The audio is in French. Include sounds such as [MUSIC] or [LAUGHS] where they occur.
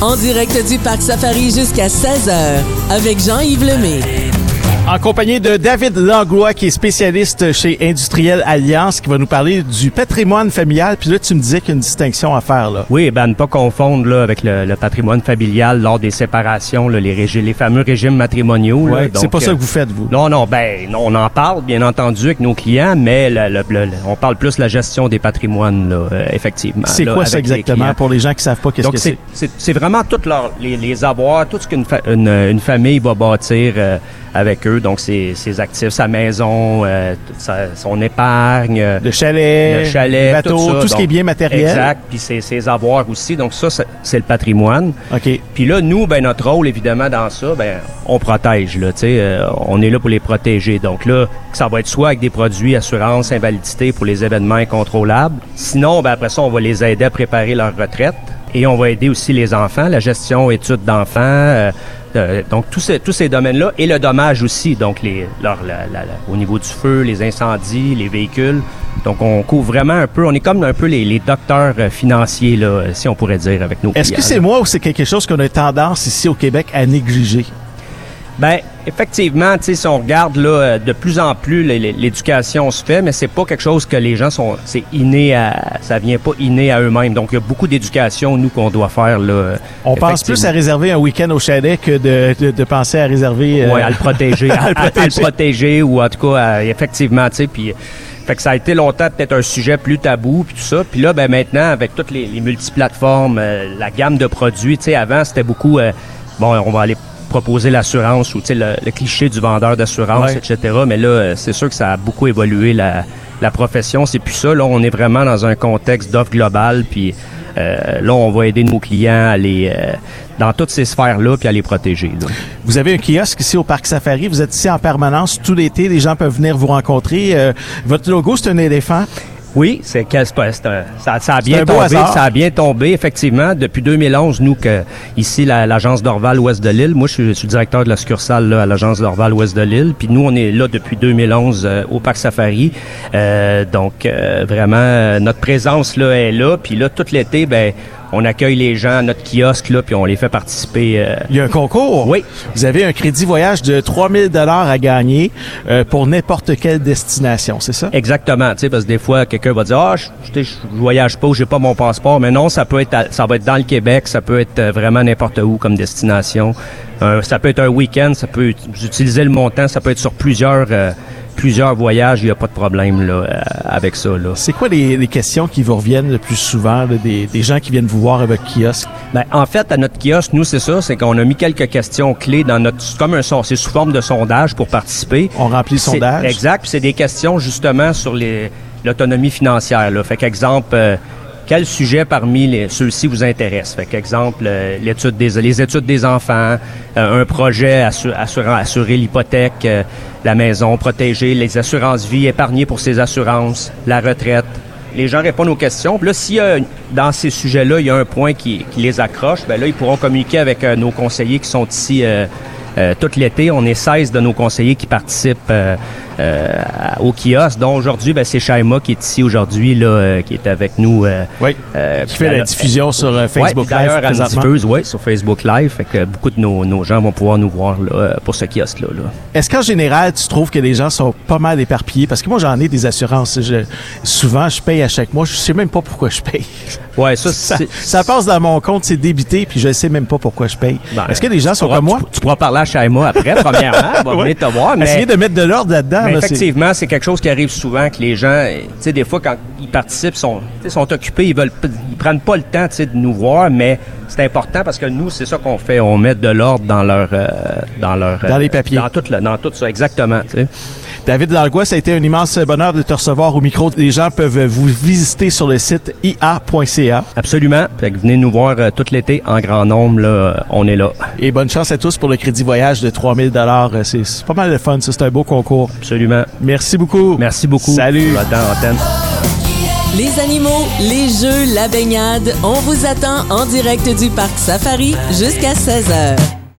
En direct du Parc Safari jusqu'à 16h avec Jean-Yves Lemay. En compagnie de David Langlois, qui est spécialiste chez Industriel Alliance, qui va nous parler du patrimoine familial. Puis là, tu me disais qu'il y a une distinction à faire. Là. Oui, ben ne pas confondre là, avec le, le patrimoine familial lors des séparations, là, les, les fameux régimes matrimoniaux. là. Ouais, c'est Donc, pas ça euh, que vous faites, vous. Non, non, ben, non, on en parle, bien entendu, avec nos clients, mais le- le- le- on parle plus de la gestion des patrimoines, là, euh, effectivement. C'est là, quoi ça les exactement pour les gens qui savent pas qu'est-ce Donc, que c'est, c'est? c'est, c'est vraiment tout leur, les, les avoirs, tout ce qu'une fa- une, une famille va bâtir euh, avec eux. Donc, ses, ses actifs, sa maison, euh, sa- son épargne. euh, Le chalet, le chalet, le bateau, tout, ce qui est bien matériel. Exact, puis ses, ses avoirs aussi. Donc, ça, c'est, c'est le patrimoine. OK. Puis là, nous, ben notre rôle, évidemment, dans ça, ben on protège. Là, tu sais, euh, on est là pour les protéger. Donc là, ça va être soit avec des produits assurance invalidité pour les événements incontrôlables. Sinon, ben après ça, on va les aider à préparer leur retraite. Et on va aider aussi les enfants, la gestion, études d'enfants. euh, euh, donc tous ces, tous ces domaines-là et le dommage aussi, donc les, leur, la- la- la- au niveau du feu, les incendies, les véhicules. Donc on couvre vraiment un peu, on est comme un peu les, les docteurs euh, financiers là, si on pourrait dire avec nos Est-ce que c'est moi ou c'est quelque chose qu'on a tendance ici au Québec à négliger? Ben, effectivement, tu sais, si on regarde là, euh, de plus en plus, l'éducation se fait, mais c'est pas quelque chose que les gens sont, c'est inné à, ça vient pas inné à eux-mêmes. Donc, il y a beaucoup d'éducation nous qu'on doit faire là. euh, On pense plus à réserver un week-end au chalet que de, de, de penser à réserver... euh, Ouais, à le protéger, [LAUGHS] à, à- à le protéger ou en tout cas, à- effectivement, tu sais, puis. Fait que ça a été longtemps peut-être un sujet plus tabou puis tout ça. Puis là, ben maintenant, avec toutes les, les multiplateformes, euh, la gamme de produits, tu sais, avant c'était beaucoup, euh, bon, on va aller proposer l'assurance ou le, le cliché du vendeur d'assurance, Ouais. etc. Mais là, euh, c'est sûr que ça a beaucoup évolué la, la profession. C'est plus ça. Là, on est vraiment dans un contexte d'offre globale. Puis euh, là, on va aider nos clients à les euh, dans toutes ces sphères-là puis à les protéger. là. Vous avez un kiosque ici au Parc Safari. Vous êtes ici en permanence tout l'été. Les gens peuvent venir vous rencontrer. Euh, votre logo, c'est un éléphant. Oui, c'est ça, ça a bien tombé, ça a bien tombé effectivement. Depuis 2011 nous que ici la- l'agence d'Orval Ouest de Lille, moi je suis, je suis directeur de la succursale là, à l'agence d'Orval Ouest de Lille, puis nous on est là depuis 2011 euh, au parc Safari. Euh, donc euh, vraiment euh, notre présence là est là, puis là tout l'été ben on accueille les gens à notre kiosque là puis on les fait participer euh, Il y a un concours. Oui. Vous avez un crédit voyage de 3000 dollars à gagner euh, pour n'importe quelle destination, c'est ça? Exactement, tu sais, parce que des fois, quelqu'un va dire, ah, je, je, je voyage pas ou j'ai pas mon passeport, mais non, ça peut être, à- ça va être dans le Québec, ça peut être euh, vraiment n'importe où comme destination. Euh, ça peut être un week-end, ça peut, vous utilisez le montant, ça peut être sur plusieurs, euh, plusieurs voyages, il n'y a pas de problème là euh, avec ça là. C'est quoi les, les questions qui vous reviennent le plus souvent là, des, des gens qui viennent vous voir à votre kiosque? Ben, en fait, à notre kiosque, nous, c'est ça, c'est qu'on a mis quelques questions clés dans notre, comme un c'est sous forme de sondage pour participer. On remplit le sondage? Exact. Puis c'est des questions justement sur les l'autonomie financière. Là. Fait qu'exemple, euh, quel sujet parmi ceux-ci vous intéresse? Fait qu'exemple, euh, l'étude des, les études des enfants, euh, un projet assu- assurant, assurer l'hypothèque, euh, la maison, protéger les assurances vie, épargner pour ses assurances, la retraite. Les gens répondent aux questions. Puis là, a, dans ces sujets-là, il y a un point qui, qui les accroche, ben là, ils pourront communiquer avec euh, nos conseillers qui sont ici euh, tout l'été. On est 16 de nos conseillers qui participent euh, au kiosque, dont aujourd'hui, ben, c'est Shaima qui est ici aujourd'hui, là, euh, qui est avec nous. euh, Oui. Qui fait la diffusion sur Ouais, Facebook Live d'ailleurs, diffuse, ouais, sur Facebook Live. Fait que beaucoup de nos, nos gens vont pouvoir nous voir là, pour ce kiosque-là. Là. Est-ce qu'en général, tu trouves que les gens sont pas mal éparpillés? Parce que moi, j'en ai des assurances. Je- souvent, je paye à chaque mois. Je sais même pas pourquoi je paye. Ouais, [LAUGHS] ça, Ça, c'est- ça passe dans mon compte, c'est débité, puis je sais même pas pourquoi je paye. Ben, Est-ce que les gens sont pourras- comme moi? Tu, tu pourras parler à Shaima après, premièrement. Elle va [LAUGHS] Ouais. venir te voir. Mais... Essayer de mettre de l'ordre là-dedans. Mais effectivement, c'est quelque chose qui arrive souvent que les gens, tu sais, des fois quand ils participent, sont, sont occupés, ils veulent, ils prennent pas le temps, tu sais, de nous voir, mais c'est important parce que nous, c'est ça qu'on fait, on met de l'ordre dans leur, euh, dans leur, Dans euh, les papiers. dans tout, le- dans tout ça, exactement. Tu sais. David Langlois, ça a été un immense bonheur de te recevoir au micro. Les gens peuvent vous visiter sur le site ia.ca. Absolument. Fait que venez nous voir euh, tout l'été en grand nombre, là, euh, on est là. Et bonne chance à tous pour le crédit voyage de 3000 dollars. C'est c'est pas mal de fun, ça. C'est un beau concours. Absolument. Merci beaucoup. Merci beaucoup. Salut. Les animaux, les jeux, la baignade, on vous attend en direct du Parc Safari jusqu'à 16h.